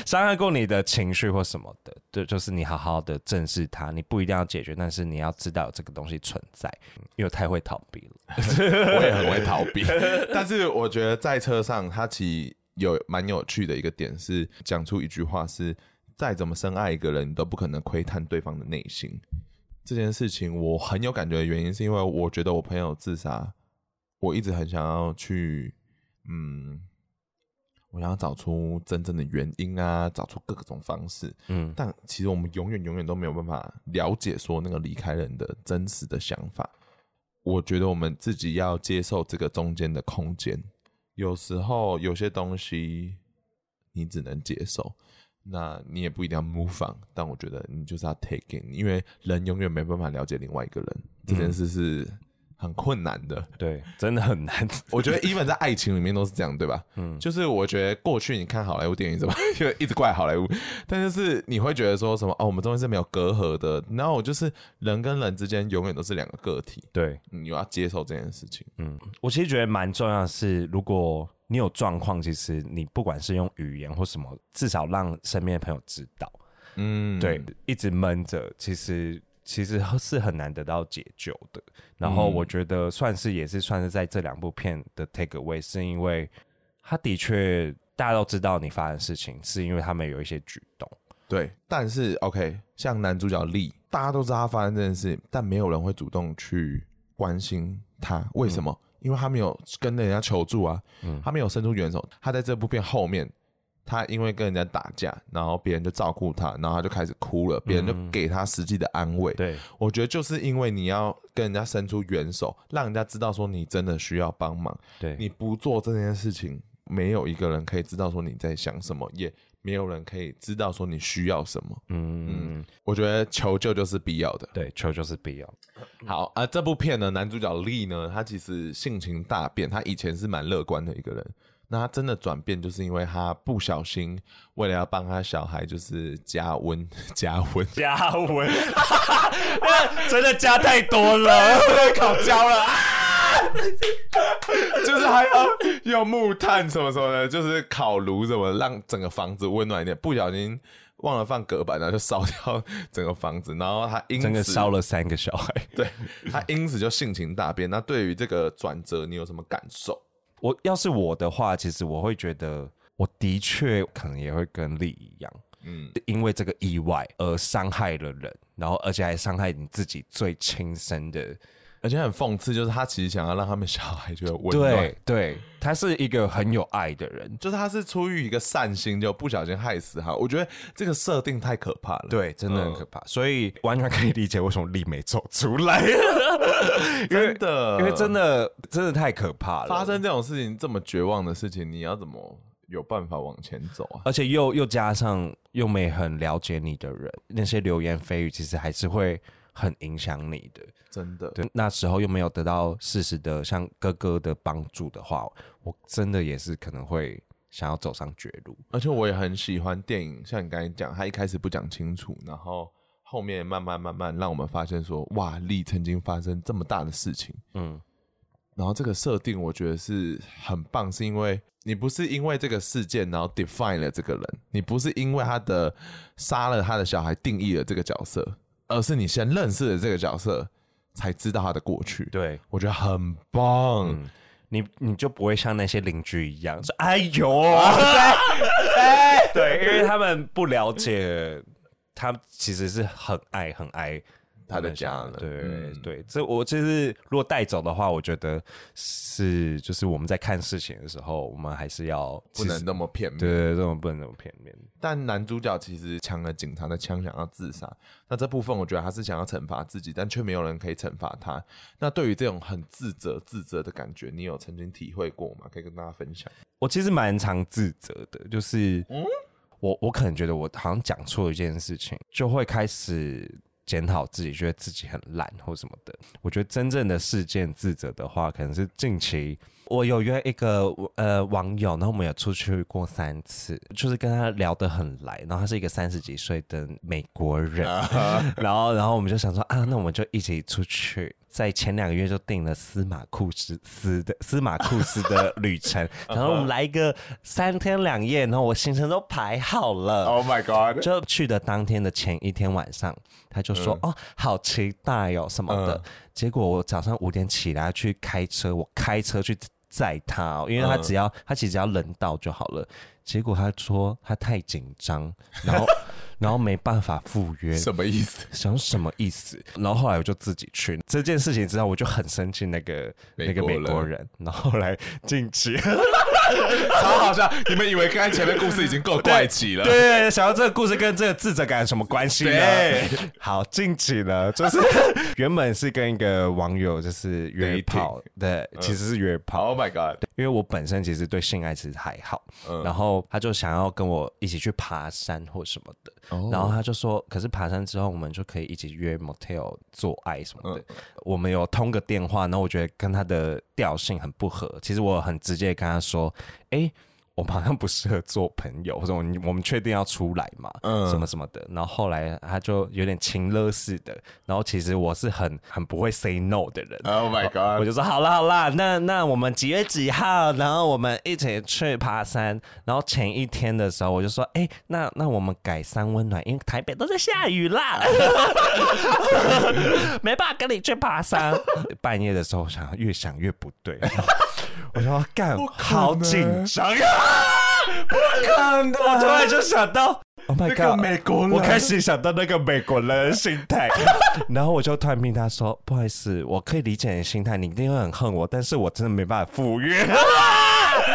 伤害过你的情绪或什么的，对，就是你好好的正视它。你不一定要解决，但是你要知道这个东西存在，因为太会逃避了。我也很会逃避，但是我觉得在车上，他其实有蛮有趣的一个点是，讲出一句话是：再怎么深爱一个人，你都不可能窥探对方的内心。这件事情我很有感觉的原因，是因为我觉得我朋友自杀，我一直很想要去，嗯，我想要找出真正的原因啊，找出各种方式，嗯，但其实我们永远永远都没有办法了解说那个离开人的真实的想法。我觉得我们自己要接受这个中间的空间，有时候有些东西你只能接受。那你也不一定要 move on，但我觉得你就是要 take in，因为人永远没办法了解另外一个人，嗯、这件事是很困难的。对，真的很难。我觉得 even 在爱情里面都是这样，对吧？嗯，就是我觉得过去你看好莱坞电影怎么 就一直怪好莱坞，但就是你会觉得说什么哦，我们中间是没有隔阂的。然后我就是人跟人之间永远都是两个个体。对，你要接受这件事情。嗯，我其实觉得蛮重要的是，如果。你有状况，其实你不管是用语言或什么，至少让身边的朋友知道。嗯，对，一直闷着，其实其实是很难得到解救的。然后我觉得算是也是算是在这两部片的 take away，是因为他的确大家都知道你发生事情，是因为他们有一些举动。对，但是 OK，像男主角力，大家都知道他发生这件事，但没有人会主动去关心他，为什么？嗯因为他没有跟人家求助啊，嗯、他没有伸出援手。他在这部片后面，他因为跟人家打架，然后别人就照顾他，然后他就开始哭了，别人就给他实际的安慰。对、嗯，我觉得就是因为你要跟人家伸出援手，让人家知道说你真的需要帮忙。对，你不做这件事情，没有一个人可以知道说你在想什么，也没有人可以知道说你需要什么。嗯嗯，我觉得求救就是必要的。对，求救是必要。好啊，这部片呢，男主角力呢，他其实性情大变，他以前是蛮乐观的一个人。那他真的转变，就是因为他不小心为了要帮他小孩，就是加温、加温、加温，真的加太多了，烤焦了，就是还要用木炭什么什么的，就是烤炉什么，让整个房子温暖一点。不小心忘了放隔板，然后就烧掉整个房子，然后他因此烧了三个小孩，对，他因此就性情大变。那对于这个转折，你有什么感受？我要是我的话，其实我会觉得，我的确可能也会跟丽一样，嗯，因为这个意外而伤害了人，然后而且还伤害你自己最亲生的，而且很讽刺，就是他其实想要让他们小孩觉得温暖，对对，他是一个很有爱的人，就是他是出于一个善心，就不小心害死他。我觉得这个设定太可怕了，对，真的很可怕，嗯、所以完全可以理解为什么丽美走出来。真的，因为真的真的太可怕了。发生这种事情，这么绝望的事情，你要怎么有办法往前走啊？而且又又加上又没很了解你的人，那些流言蜚语其实还是会很影响你的。真的，对，那时候又没有得到适时的像哥哥的帮助的话，我真的也是可能会想要走上绝路。而且我也很喜欢电影，像你刚才讲，他一开始不讲清楚，然后。后面慢慢慢慢让我们发现说，哇，力曾经发生这么大的事情，嗯，然后这个设定我觉得是很棒，是因为你不是因为这个事件然后 define 了这个人，你不是因为他的杀了他的小孩定义了这个角色，而是你先认识了这个角色，才知道他的过去。对，我觉得很棒，嗯、你你就不会像那些邻居一样说，哎呦，对，因为他们不了解。他其实是很爱很爱他的家了，对、嗯、对。这我其实如果带走的话，我觉得是就是我们在看事情的时候，我们还是要不能那么片面，对，这种不能那么片面。但男主角其实抢了警察的枪，想要自杀。那这部分我觉得他是想要惩罚自己，但却没有人可以惩罚他。那对于这种很自责、自责的感觉，你有曾经体会过吗？可以跟大家分享。我其实蛮常自责的，就是嗯。我我可能觉得我好像讲错一件事情，就会开始检讨自己，觉得自己很烂或什么的。我觉得真正的事件自责的话，可能是近期我有约一个呃网友，然后我们有出去过三次，就是跟他聊得很来，然后他是一个三十几岁的美国人，然后然后我们就想说啊，那我们就一起出去。在前两个月就订了司马库斯斯的司马库斯的旅程，然后我们来一个三天两夜，然后我行程都排好了。Oh my god！就去的当天的前一天晚上，他就说：“嗯、哦，好期待哦什么的。嗯”结果我早上五点起来去开车，我开车去载他、哦，因为他只要、嗯、他其实只要人到就好了。结果他说他太紧张，然后。然后没办法赴约，什么意思？想什么意思？然后后来我就自己去这件事情之后，我就很生气那个那个美国人。然后后来进去，超好笑！你们以为刚才前面故事已经够怪奇了？对，对，想到这个故事跟这个智者感有什么关系呢？对好，近期呢，就是 原本是跟一个网友就是约炮，对，其实是约炮。Oh my god！因为我本身其实对性爱其实还好，嗯、然后他就想要跟我一起去爬山或什么的。然后他就说，可是爬山之后，我们就可以一起约 motel 做爱什么的。嗯、我们有通个电话，然后我觉得跟他的调性很不合。其实我很直接跟他说，哎。我们好像不适合做朋友，或者我们我们确定要出来嘛，嗯，什么什么的。然后后来他就有点情勒似的，然后其实我是很很不会 say no 的人。Oh my god！我就说好啦好啦，那那我们几月几号？然后我们一起去爬山。然后前一天的时候，我就说，哎、欸，那那我们改三温暖，因为台北都在下雨啦，没办法跟你去爬山。半夜的时候，想越想越不对。我说干，好紧张呀！不可能！我突然就想到，Oh my God，美国人，我开始想到那个美国人的心态，然后我就突然命他说：“不好意思，我可以理解你的心态，你一定会很恨我，但是我真的没办法赴约。”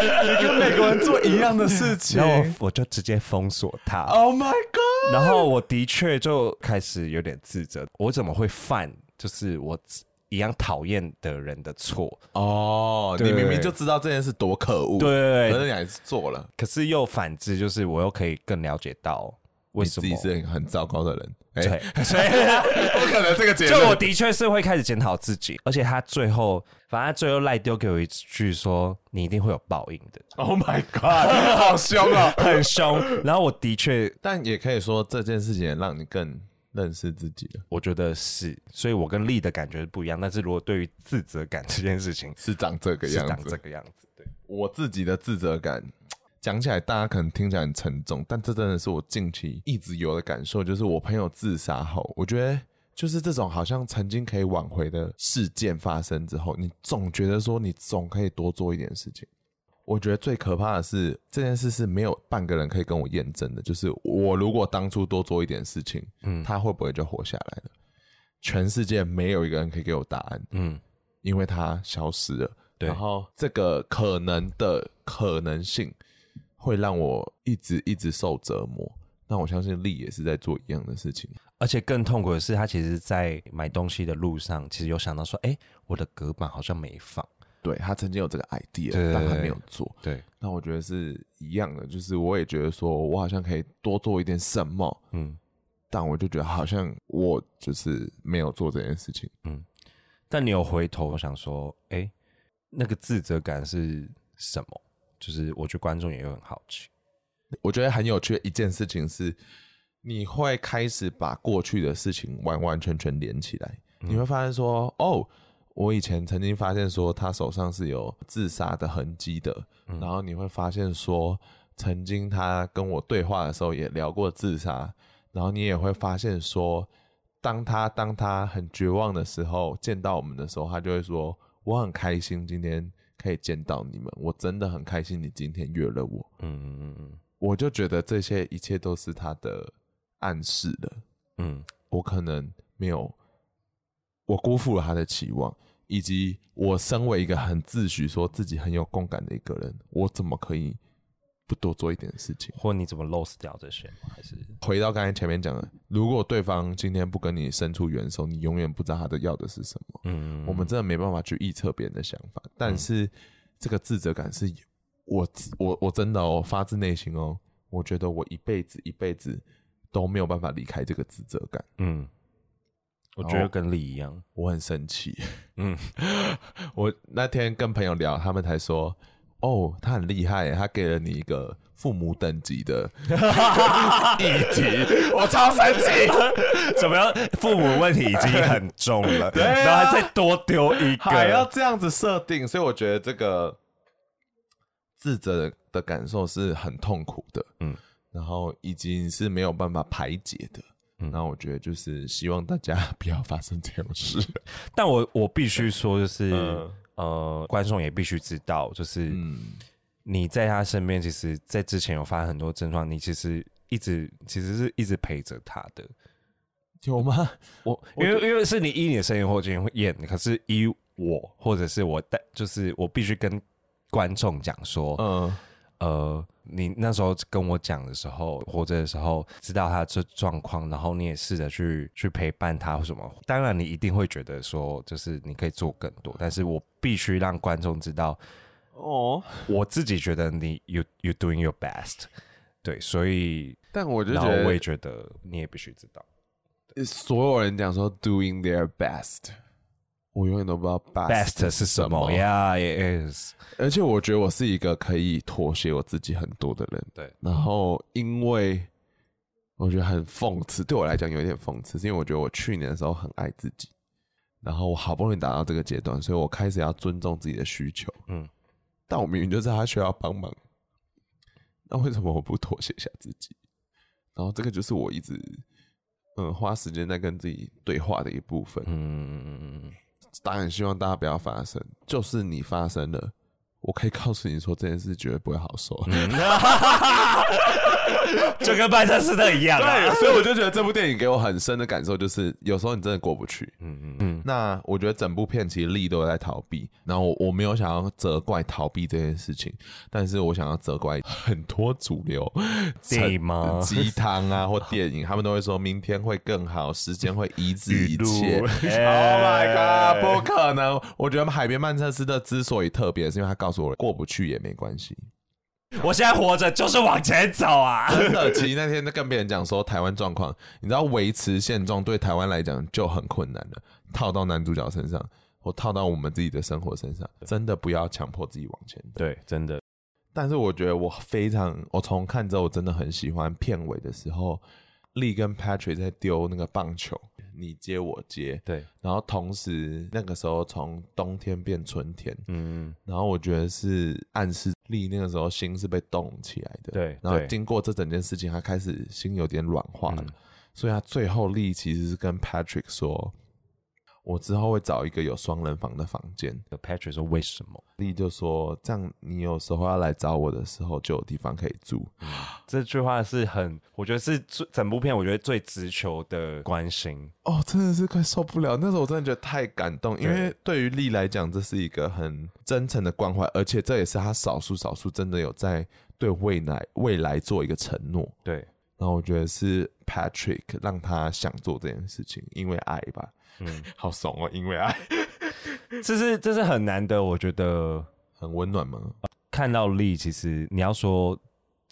你跟美国人做一样的事情，然后我，我就直接封锁他。Oh my God！然后我的确就开始有点自责，我怎么会犯？就是我。一样讨厌的人的错。哦，你明明就知道这件事多可恶，对，可是你还是做了。可是又反之，就是我又可以更了解到为什么自己是很糟糕的人。对，所 以不可能这个结论。就我的确是会开始检讨自己，而且他最后，反正最后赖丢给我一句说：“你一定会有报应的。” Oh my god，好凶啊，很凶。然后我的确，但也可以说这件事情也让你更认识自己的。我觉得是，所以我跟力的感觉是不一样。但是如果对于自责感这件事情，是长这个样子，长这个样子。对，我自己的自责感。讲起来，大家可能听起来很沉重，但这真的是我近期一直有的感受。就是我朋友自杀后，我觉得就是这种好像曾经可以挽回的事件发生之后，你总觉得说你总可以多做一点事情。我觉得最可怕的是这件事是没有半个人可以跟我验证的，就是我如果当初多做一点事情，嗯，他会不会就活下来了？全世界没有一个人可以给我答案，嗯，因为他消失了。对，然后这个可能的可能性。会让我一直一直受折磨，那我相信力也是在做一样的事情，而且更痛苦的是，他其实，在买东西的路上，其实有想到说，哎，我的隔板好像没放，对，他曾经有这个 idea，对但他没有做，对，那我觉得是一样的，就是我也觉得说我好像可以多做一点什么，嗯，但我就觉得好像我就是没有做这件事情，嗯，但你有回头想说，哎，那个自责感是什么？就是我觉得观众也会很好奇，我觉得很有趣的一件事情是，你会开始把过去的事情完完全全连起来，嗯、你会发现说，哦，我以前曾经发现说他手上是有自杀的痕迹的，嗯、然后你会发现说，曾经他跟我对话的时候也聊过自杀，然后你也会发现说，当他当他很绝望的时候见到我们的时候，他就会说，我很开心今天。可以见到你们，我真的很开心。你今天约了我，嗯嗯嗯嗯，我就觉得这些一切都是他的暗示了。嗯，我可能没有，我辜负了他的期望，以及我身为一个很自诩说自己很有共感的一个人，我怎么可以不多做一点事情？或你怎么 lose 掉这些？还是回到刚才前面讲的，如果对方今天不跟你伸出援手，你永远不知道他的要的是什么。嗯，我们真的没办法去预测别人的想法，但是这个自责感是我我我真的哦，发自内心哦，我觉得我一辈子一辈子都没有办法离开这个自责感。嗯，我觉得跟你一样，我很生气。嗯，我那天跟朋友聊，他们才说，哦，他很厉害，他给了你一个。父母等级的 议题，我超生气！怎么样？父母问题已经很重了，对啊、然后还再多丢一个，还要这样子设定，所以我觉得这个自责的感受是很痛苦的，嗯，然后已经是没有办法排解的，嗯，然后我觉得就是希望大家 不要发生这种事。但我我必须说，就是、嗯、呃，观众也必须知道，就是嗯。你在他身边，其实，在之前有发生很多症状，你其实一直其实是一直陪着他的，有吗？我因为因为是你依你的声音或经验，可是以我或者是我带，就是我必须跟观众讲说，嗯呃，你那时候跟我讲的时候，活着的时候，知道他这状况，然后你也试着去去陪伴他或什么，当然你一定会觉得说，就是你可以做更多，但是我必须让观众知道。哦，我自己觉得你 you you doing your best，对，所以，但我就觉得，我也觉得你也必须知道，所有人讲说 doing their best，我永远都不知道 best 是什么，Yeah it is，而且我觉得我是一个可以妥协我自己很多的人，对，然后因为我觉得很讽刺，对我来讲有点讽刺，是因为我觉得我去年的时候很爱自己，然后我好不容易达到这个阶段，所以我开始要尊重自己的需求，嗯。但我明明就知道他需要帮忙，那为什么我不妥协一下自己？然后这个就是我一直嗯花时间在跟自己对话的一部分。嗯嗯，当然希望大家不要发生，就是你发生了，我可以告诉你说这件事绝对不会好受。嗯、就跟曼彻斯特一样、啊。对，所以我就觉得这部电影给我很深的感受，就是有时候你真的过不去。嗯嗯嗯。那我觉得整部片其实力都在逃避，然后我我没有想要责怪逃避这件事情，但是我想要责怪很多主流 电影吗？鸡汤啊或电影，他们都会说明天会更好，时间会医治一切。Oh my god，不可能！我觉得海边曼彻斯特之所以特别，是因为他告诉我过不去也没关系。我现在活着就是往前走啊！真的，其实那天在跟别人讲说台湾状况，你知道维持现状对台湾来讲就很困难了。套到男主角身上，或套到我们自己的生活身上，真的不要强迫自己往前。对，真的。但是我觉得我非常，我从看之后我真的很喜欢片尾的时候，力跟 Patrick 在丢那个棒球。你接我接，对，然后同时那个时候从冬天变春天，嗯，然后我觉得是暗示力那个时候心是被冻起来的，对，然后经过这整件事情，他开始心有点软化了，嗯，所以他最后力其实是跟 Patrick 说。我之后会找一个有双人房的房间。Patrick 说：“为什么？”丽就说：“这样你有时候要来找我的时候，就有地方可以住。嗯”这句话是很，我觉得是最整部片我觉得最直球的关心。哦，真的是快受不了。那时候我真的觉得太感动，因为对于丽来讲，这是一个很真诚的关怀，而且这也是他少数少数真的有在对未来未来做一个承诺。对，然后我觉得是 Patrick 让他想做这件事情，因为爱吧。嗯，好怂哦，因为爱，这是这是很难的，我觉得很温暖吗？看到力，其实你要说。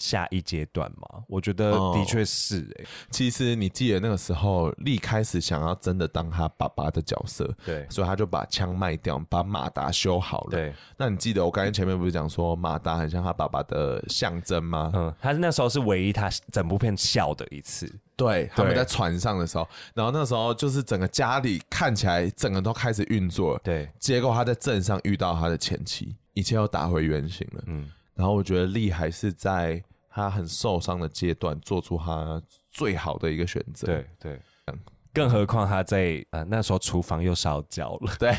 下一阶段嘛，我觉得的确是哎、欸。其实你记得那个时候，力开始想要真的当他爸爸的角色，对，所以他就把枪卖掉，把马达修好了。对，那你记得我刚才前面不是讲说马达很像他爸爸的象征吗？嗯，他是那时候是唯一他整部片笑的一次。对，他们在船上的时候，然后那时候就是整个家里看起来整个都开始运作了。对，结果他在镇上遇到他的前妻，一切又打回原形了。嗯。然后我觉得力还是在他很受伤的阶段做出他最好的一个选择。对对。更何况他在呃那时候厨房又烧焦了，对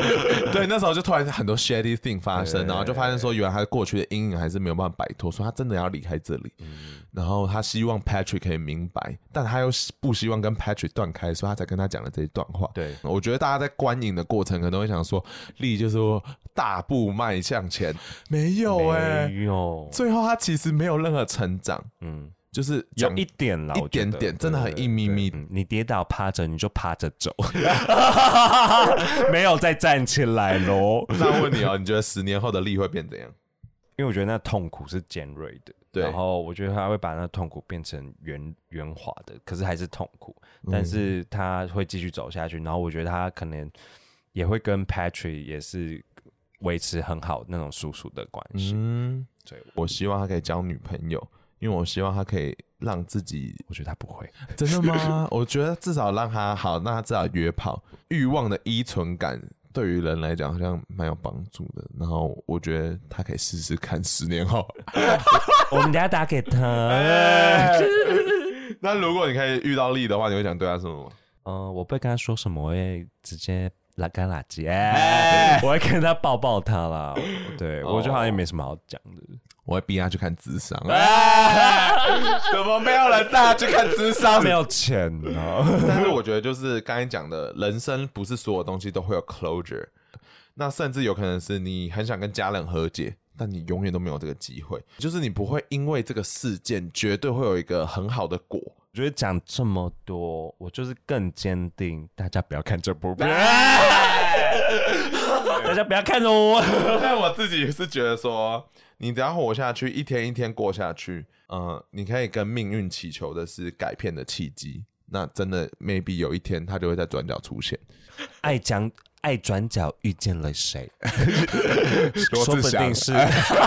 对，那时候就突然很多 shady thing 发生，然后就发现说，原来他过去的阴影还是没有办法摆脱，所以他真的要离开这里。嗯、然后他希望 Patrick 可以明白，但他又不希望跟 Patrick 断开，所以他才跟他讲了这一段话。对，我觉得大家在观影的过程可能会想说，力就是说大步迈向前，没有哎、欸，没有，最后他其实没有任何成长。嗯。就是有一点了，一点点，真的很一咪咪。你跌倒趴着，你就趴着走，没有再站起来喽。那问你哦，你觉得十年后的力会变怎样？因为我觉得那痛苦是尖锐的，对。然后我觉得他会把那痛苦变成圆圆滑的，可是还是痛苦，但是他会继续走下去。然后我觉得他可能也会跟 Patrick 也是维持很好那种叔叔的关系。嗯，对。我希望他可以交女朋友。因为我希望他可以让自己，我觉得他不会，真的吗？我觉得至少让他好，那他至少约炮欲望的依存感对于人来讲好像蛮有帮助的。然后我觉得他可以试试看，十年后 我们等下打给他。那如果你可以遇到力的话，你会想对他什么？嗯，我不会跟他说什么，我会直接拉干垃圾，哎，我会跟他抱抱他啦。对，我觉得好像也没什么好讲的。我会逼他去看智商，怎么没有人带他去看智商？没有钱呢。但是我觉得，就是刚才讲的，人生不是所有东西都会有 closure，那甚至有可能是你很想跟家人和解，但你永远都没有这个机会。就是你不会因为这个事件绝对会有一个很好的果。我觉得讲这么多，我就是更坚定，大家不要看这部片，大家不要看哦。但我自己是觉得说。你只要活下去，一天一天过下去，嗯，你可以跟命运祈求的是改变的契机。那真的，maybe 有一天他就会在转角出现。爱讲爱转角遇见了谁？说不定是。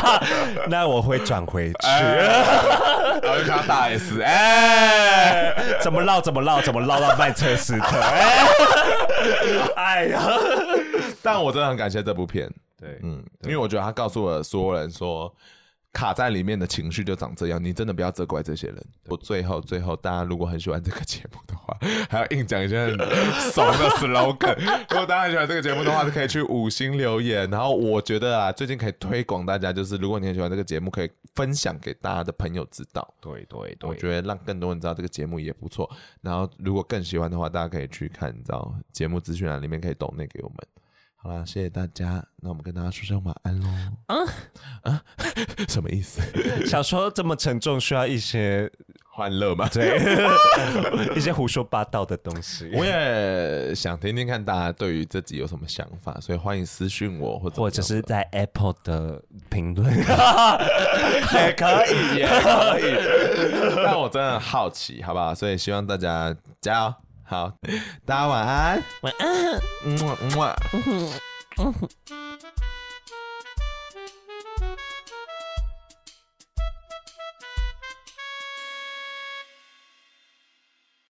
那我会转回去。然后就看大 S，哎，怎么绕怎么绕怎么绕到曼彻斯特？哎呀，但我真的很感谢这部片。对，嗯，因为我觉得他告诉了所有人说，卡在里面的情绪就长这样，你真的不要责怪这些人。我最后最后，大家如果很喜欢这个节目的话，还要硬讲一些很怂的 slogan。如果大家很喜欢这个节目的话，就可以去五星留言。然后我觉得啊，最近可以推广大家，就是如果你很喜欢这个节目，可以分享给大家的朋友知道。对对对，我觉得让更多人知道这个节目也不错。然后如果更喜欢的话，大家可以去看，你知道节目资讯栏里面可以抖内给我们。好啦，谢谢大家。那我们跟大家说声晚安喽。啊啊，什么意思？小说这么沉重，需要一些欢乐吗？对，一些胡说八道的东西。我也想听听看大家对于自己有什么想法，所以欢迎私讯我，或者或者是在 Apple 的评论也可以，也可以。但我真的好奇，好不好？所以希望大家加油。好，大家晚安，晚安，嗯嗯嗯。